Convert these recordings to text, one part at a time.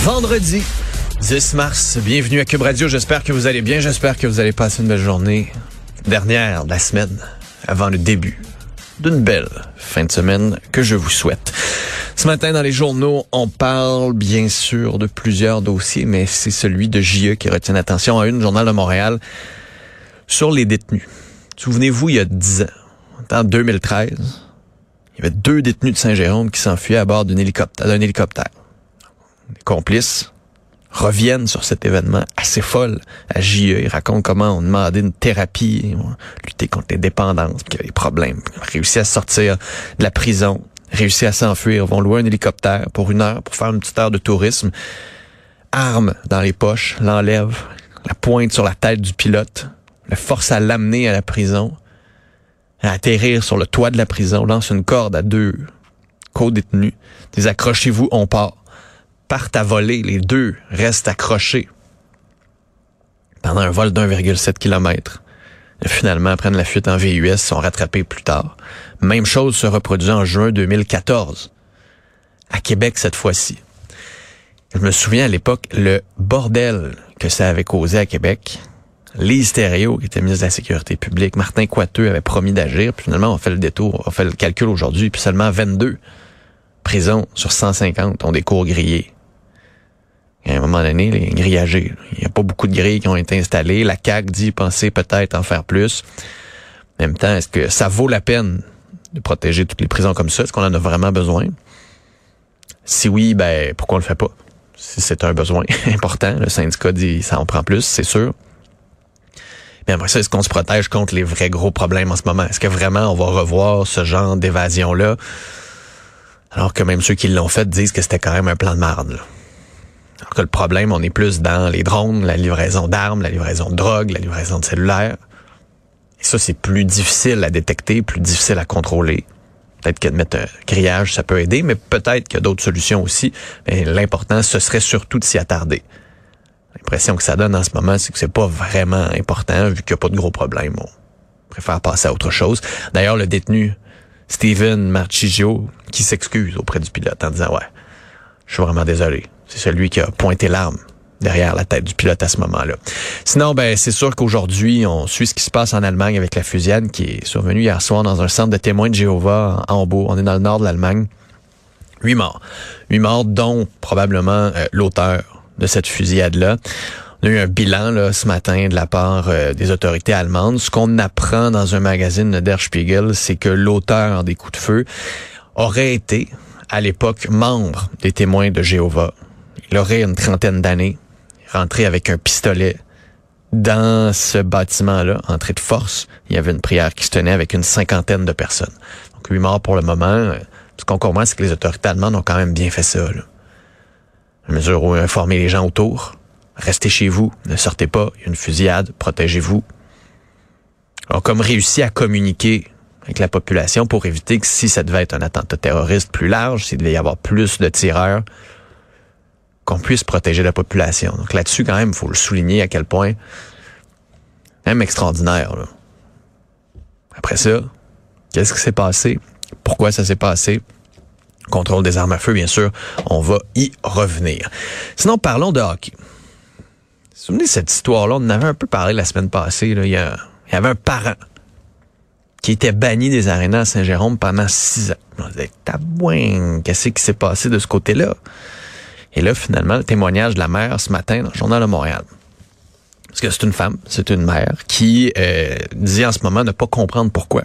Vendredi 10 mars, bienvenue à Cube Radio. J'espère que vous allez bien. J'espère que vous allez passer une belle journée. Dernière de la semaine, avant le début d'une belle fin de semaine que je vous souhaite. Ce matin, dans les journaux, on parle bien sûr de plusieurs dossiers, mais c'est celui de JE qui retient l'attention à une, Journal de Montréal, sur les détenus. Souvenez-vous, il y a 10 ans, en 2013, il y avait deux détenus de Saint-Jérôme qui s'enfuyaient à bord d'un hélicoptère, d'un hélicoptère. Les complices reviennent sur cet événement assez folle à JE. Ils racontent comment on demandait une thérapie, lutter contre les dépendances, qu'il y avait des problèmes. Réussi à sortir de la prison, réussi à s'enfuir, vont louer un hélicoptère pour une heure, pour faire une petite heure de tourisme. Arme dans les poches, l'enlève, la pointe sur la tête du pilote, le force à l'amener à la prison, à atterrir sur le toit de la prison, lance une corde à deux co-détenus, des accrochez-vous, on part partent à voler. Les deux restent accrochés pendant un vol d'1,7 km. Finalement, prennent la fuite en VUS, sont rattrapés plus tard. Même chose se reproduit en juin 2014. À Québec cette fois-ci. Je me souviens à l'époque le bordel que ça avait causé à Québec. Lise Thériault, qui était ministre de la Sécurité publique, Martin Coiteux avait promis d'agir, puis finalement on fait le détour, on fait le calcul aujourd'hui, puis seulement 22 prisons sur 150 ont des cours grillés à un moment donné, les grillagés. Il n'y a pas beaucoup de grilles qui ont été installées. La CAQ dit penser peut-être en faire plus. En même temps, est-ce que ça vaut la peine de protéger toutes les prisons comme ça? Est-ce qu'on en a vraiment besoin? Si oui, ben pourquoi on le fait pas? Si c'est un besoin important, le syndicat dit ça en prend plus, c'est sûr. Mais après ça, est-ce qu'on se protège contre les vrais gros problèmes en ce moment? Est-ce que vraiment on va revoir ce genre d'évasion-là? Alors que même ceux qui l'ont fait disent que c'était quand même un plan de marde. Là. Que le problème, on est plus dans les drones, la livraison d'armes, la livraison de drogue, la livraison de cellulaires. Et ça, c'est plus difficile à détecter, plus difficile à contrôler. Peut-être que mettre un grillage, ça peut aider, mais peut-être qu'il y a d'autres solutions aussi. Mais l'important, ce serait surtout de s'y attarder. L'impression que ça donne en ce moment, c'est que c'est pas vraiment important, vu qu'il n'y a pas de gros problèmes. On préfère passer à autre chose. D'ailleurs, le détenu Steven Marchigio, qui s'excuse auprès du pilote en disant, ouais, je suis vraiment désolé. C'est celui qui a pointé l'arme derrière la tête du pilote à ce moment-là. Sinon, ben c'est sûr qu'aujourd'hui, on suit ce qui se passe en Allemagne avec la fusillade qui est survenue hier soir dans un centre de témoins de Jéhovah en Hambourg. On est dans le nord de l'Allemagne. Huit morts. Huit morts, dont probablement euh, l'auteur de cette fusillade-là. On a eu un bilan ce matin de la part euh, des autorités allemandes. Ce qu'on apprend dans un magazine Der Spiegel, c'est que l'auteur des coups de feu aurait été, à l'époque, membre des témoins de Jéhovah il aurait une trentaine d'années, rentré avec un pistolet dans ce bâtiment-là, entré de force. Il y avait une prière qui se tenait avec une cinquantaine de personnes. Donc, huit morts pour le moment. Ce qu'on comprend, c'est que les autorités allemandes ont quand même bien fait ça. Là. À mesure où informer les gens autour, restez chez vous, ne sortez pas, il y a une fusillade, protégez-vous. Alors, comme réussi à communiquer avec la population pour éviter que si ça devait être un attentat terroriste plus large, s'il devait y avoir plus de tireurs, qu'on puisse protéger la population. Donc là-dessus, quand même, il faut le souligner à quel point, même extraordinaire. Là. Après ça, qu'est-ce qui s'est passé? Pourquoi ça s'est passé? Contrôle des armes à feu, bien sûr, on va y revenir. Sinon, parlons de hockey. Vous vous souvenez de cette histoire-là? On en avait un peu parlé la semaine passée. Là. Il, y avait un parent qui était banni des arénas à Saint-Jérôme pendant six ans. On disait, tabouin, qu'est-ce qui s'est passé de ce côté-là? Et là, finalement, le témoignage de la mère ce matin dans le Journal de Montréal. Parce que c'est une femme, c'est une mère qui euh, dit en ce moment ne pas comprendre pourquoi.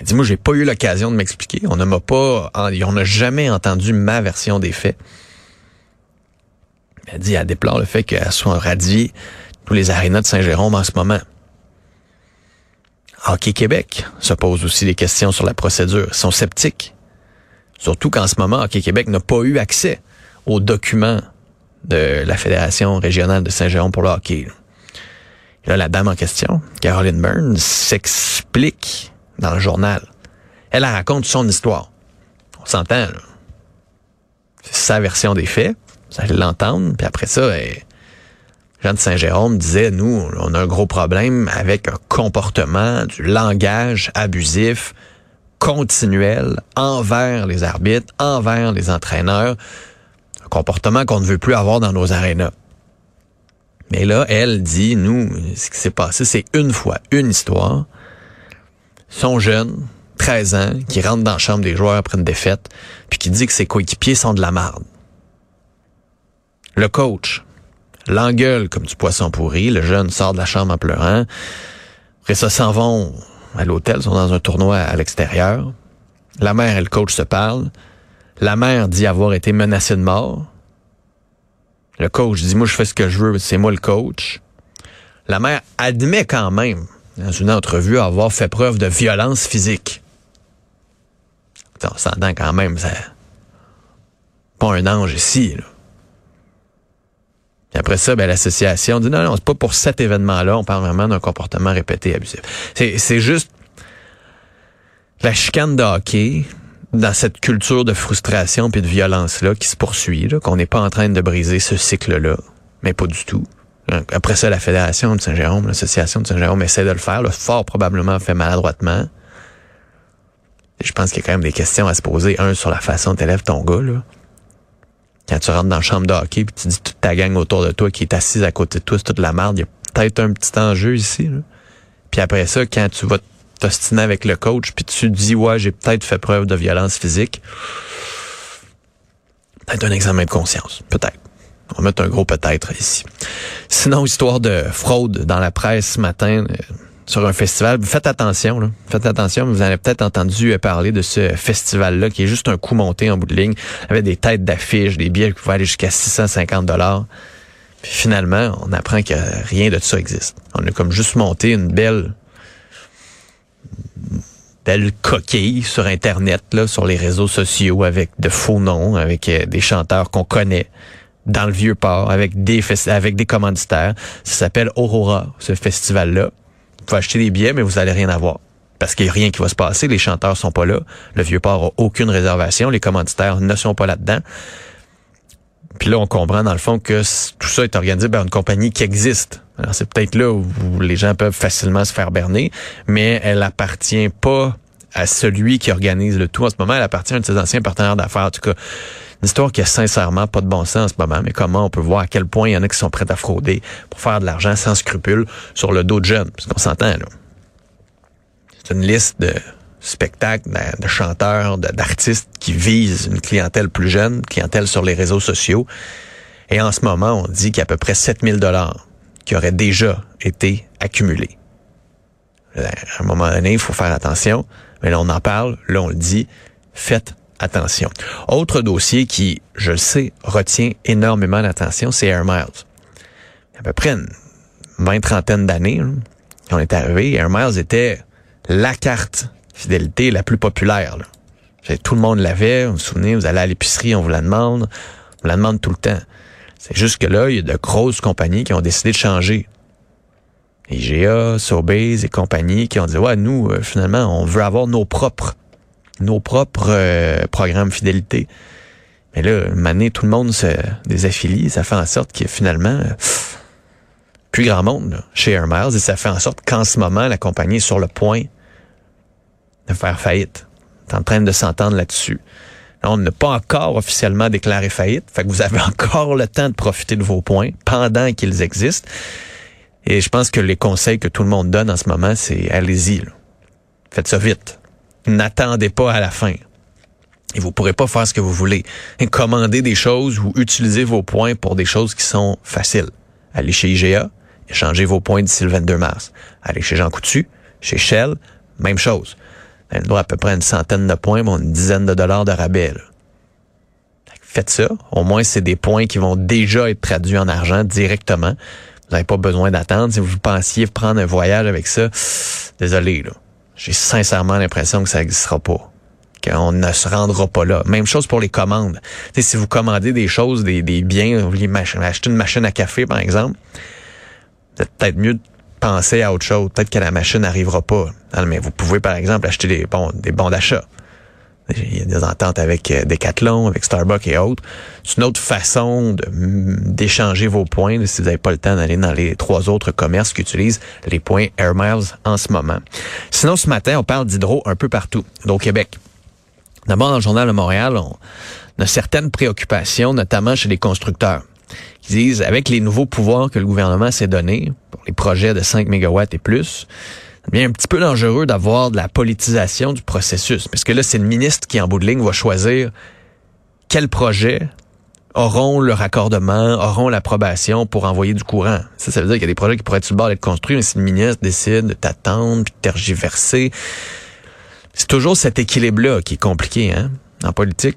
Elle dit, moi, j'ai pas eu l'occasion de m'expliquer. On ne m'a pas, on n'a jamais entendu ma version des faits. Elle dit, elle déplore le fait qu'elle soit radiée tous les arénas de Saint-Jérôme en ce moment. Hockey Québec se pose aussi des questions sur la procédure. Ils sont sceptiques. Surtout qu'en ce moment, Hockey Québec n'a pas eu accès aux documents de la Fédération régionale de Saint-Jérôme pour le hockey. Là, la dame en question, Caroline Burns, s'explique dans le journal. Elle, raconte son histoire. On s'entend, C'est sa version des faits. Vous allez l'entendre. Puis après ça, Jean de Saint-Jérôme disait, nous, on a un gros problème avec un comportement, du langage abusif, continuel, envers les arbitres, envers les entraîneurs, comportement qu'on ne veut plus avoir dans nos arénas. Mais là, elle dit, nous, ce qui s'est passé, c'est une fois, une histoire. Son jeune, 13 ans, qui rentre dans la chambre des joueurs après une défaite, puis qui dit que ses coéquipiers sont de la marde. Le coach l'engueule comme du poisson pourri. Le jeune sort de la chambre en pleurant. Après ça, s'en vont à l'hôtel, sont dans un tournoi à l'extérieur. La mère et le coach se parlent. La mère dit avoir été menacée de mort. Le coach dit, moi, je fais ce que je veux, c'est moi le coach. La mère admet quand même, dans une entrevue, avoir fait preuve de violence physique. On s'entend quand même, c'est pas un ange ici, après ça, ben, l'association dit non, non, c'est pas pour cet événement-là, on parle vraiment d'un comportement répété abusif. C'est juste la chicane de hockey dans cette culture de frustration puis de violence-là qui se poursuit, qu'on n'est pas en train de briser ce cycle-là, mais pas du tout. Après ça, la Fédération de Saint-Jérôme, l'Association de Saint-Jérôme essaie de le faire, fort probablement fait maladroitement. Je pense qu'il y a quand même des questions à se poser. Un, sur la façon dont élèves ton gars, là. Quand tu rentres dans la chambre de hockey puis tu dis toute ta gang autour de toi qui est assise à côté de toi, c'est toute la merde, il y a peut-être un petit enjeu ici. Puis après ça, quand tu vas t'ostiner avec le coach puis tu dis ouais, j'ai peut-être fait preuve de violence physique, peut-être un examen de conscience, peut-être. On va mettre un gros peut-être ici. Sinon, histoire de fraude dans la presse ce matin. Euh, sur un festival. Faites attention, là. Faites attention, vous avez peut-être entendu parler de ce festival-là qui est juste un coup monté en bout de ligne, avec des têtes d'affiches, des billets qui vont aller jusqu'à 650 dollars. Puis finalement, on apprend que rien de ça existe. On a comme juste monté une belle belle coquille sur Internet, là, sur les réseaux sociaux, avec de faux noms, avec euh, des chanteurs qu'on connaît dans le vieux port, avec des avec des commanditaires. Ça s'appelle Aurora, ce festival-là. Vous pouvez acheter des billets, mais vous allez rien avoir. Parce qu'il n'y a rien qui va se passer. Les chanteurs sont pas là. Le vieux port a aucune réservation. Les commanditaires ne sont pas là-dedans. Puis là, on comprend dans le fond que tout ça est organisé par une compagnie qui existe. C'est peut-être là où les gens peuvent facilement se faire berner, mais elle appartient pas à celui qui organise le tout en ce moment. Elle appartient à un de ses anciens partenaires d'affaires. En tout cas, une histoire qui a sincèrement pas de bon sens en ce moment, mais comment on peut voir à quel point il y en a qui sont prêts à frauder pour faire de l'argent sans scrupule sur le dos de jeunes. Parce qu'on s'entend, là. C'est une liste de spectacles, de, chanteurs, d'artistes qui visent une clientèle plus jeune, clientèle sur les réseaux sociaux. Et en ce moment, on dit qu'il y a à peu près 7000 dollars qui auraient déjà été accumulés. À un moment donné, il faut faire attention. Mais là, on en parle, là, on le dit. Faites attention. Autre dossier qui, je le sais, retient énormément l'attention, c'est Air Miles. À peu près une vingt trentaine d'années, quand on est arrivé, Air Miles était la carte fidélité la plus populaire. Tout le monde l'avait. Vous vous souvenez, vous allez à l'épicerie, on vous la demande. On vous la demande tout le temps. C'est juste que là, il y a de grosses compagnies qui ont décidé de changer. IGA, Sobeys et compagnies qui ont dit, ouais, nous, euh, finalement, on veut avoir nos propres nos propres euh, programmes fidélité. Mais là, maintenant, tout le monde se désaffilie. Ça fait en sorte qu'il y a finalement plus grand monde chez Air Miles et ça fait en sorte qu'en ce moment, la compagnie est sur le point de faire faillite. est en train de s'entendre là-dessus. On n'a pas encore officiellement déclaré faillite, fait que vous avez encore le temps de profiter de vos points pendant qu'ils existent. Et je pense que les conseils que tout le monde donne en ce moment, c'est allez-y Faites ça vite. N'attendez pas à la fin. Et vous pourrez pas faire ce que vous voulez. Commander des choses ou utiliser vos points pour des choses qui sont faciles. Allez chez IGA, échangez vos points d'ici le 22 mars. Allez chez Jean Coutu, chez Shell, même chose. Vous avez à peu près une centaine de points, bon, une dizaine de dollars de rabais. Faites ça. Au moins, c'est des points qui vont déjà être traduits en argent directement. Vous n'avez pas besoin d'attendre. Si vous pensiez prendre un voyage avec ça, désolé, là. J'ai sincèrement l'impression que ça n'existera pas. Qu'on ne se rendra pas là. Même chose pour les commandes. si vous commandez des choses, des, des biens, vous voulez acheter une machine à café, par exemple, c'est peut-être mieux de penser à autre chose. Peut-être que la machine n'arrivera pas. Mais vous pouvez, par exemple, acheter des bons, des bons d'achat. Il y a des ententes avec euh, Decathlon, avec Starbucks et autres. C'est une autre façon d'échanger vos points si vous n'avez pas le temps d'aller dans les trois autres commerces qui utilisent les points Air Miles en ce moment. Sinon, ce matin, on parle d'hydro un peu partout, au Québec. D'abord, dans le journal de Montréal, on a certaines préoccupations, notamment chez les constructeurs, qui disent, avec les nouveaux pouvoirs que le gouvernement s'est donnés pour les projets de 5 MW et plus, bien un petit peu dangereux d'avoir de la politisation du processus. Parce que là, c'est le ministre qui, en bout de ligne, va choisir quels projets auront le raccordement, auront l'approbation pour envoyer du courant. Ça, ça veut dire qu'il y a des projets qui pourraient être sur le bord d'être construits, mais si le ministre décide de t'attendre, puis de tergiverser, c'est toujours cet équilibre-là qui est compliqué, hein, en politique.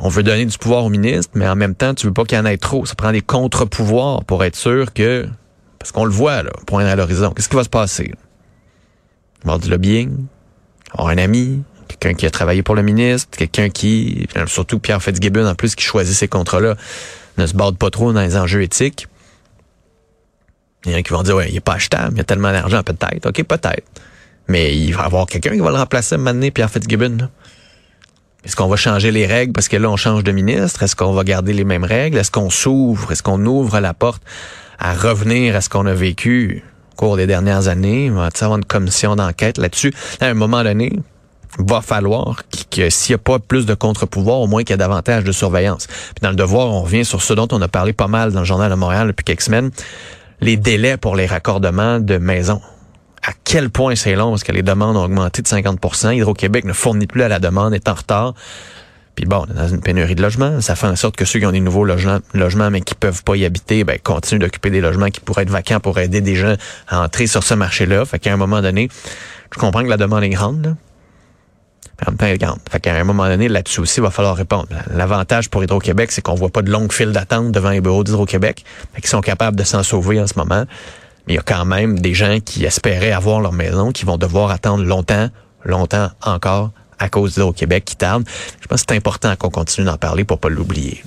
On veut donner du pouvoir au ministre, mais en même temps, tu veux pas qu'il y en ait trop. Ça prend des contre-pouvoirs pour être sûr que, parce qu'on le voit, là, point à l'horizon. Qu'est-ce qui va se passer? avoir du lobbying, avoir un ami, quelqu'un qui a travaillé pour le ministre, quelqu'un qui, surtout Pierre Fitzgibbon en plus, qui choisit ces contrats-là, ne se borde pas trop dans les enjeux éthiques. Il y en a qui vont dire, ouais, il est pas achetable, il y a tellement d'argent, peut-être. OK, peut-être. Mais il va y avoir quelqu'un qui va le remplacer maintenant, Pierre Fitzgibbon. Est-ce qu'on va changer les règles parce que là, on change de ministre? Est-ce qu'on va garder les mêmes règles? Est-ce qu'on s'ouvre? Est-ce qu'on ouvre la porte à revenir à ce qu'on a vécu? cours des dernières années? Il va avoir une commission d'enquête là-dessus? À un moment donné, va falloir que, s'il n'y a pas plus de contre-pouvoir, au moins qu'il y ait davantage de surveillance. Puis dans le devoir, on revient sur ce dont on a parlé pas mal dans le journal de Montréal depuis quelques semaines, les délais pour les raccordements de maisons. À quel point c'est long parce que les demandes ont augmenté de 50% Hydro-Québec ne fournit plus à la demande, est en retard. Puis bon, on est dans une pénurie de logements. Ça fait en sorte que ceux qui ont des nouveaux logements, logements mais qui peuvent pas y habiter, ben, continuent d'occuper des logements qui pourraient être vacants pour aider des gens à entrer sur ce marché-là. Fait qu'à un moment donné, je comprends que la demande est grande, là. En même temps, elle est grande. Fait qu'à un moment donné, là-dessus aussi, il va falloir répondre. L'avantage pour Hydro-Québec, c'est qu'on voit pas de longues files d'attente devant les bureaux d'Hydro-Québec. Fait qu'ils sont capables de s'en sauver en ce moment. Mais il y a quand même des gens qui espéraient avoir leur maison, qui vont devoir attendre longtemps, longtemps encore à cause d'Hydro-Québec qui tarde. Je pense que c'est important qu'on continue d'en parler pour pas l'oublier.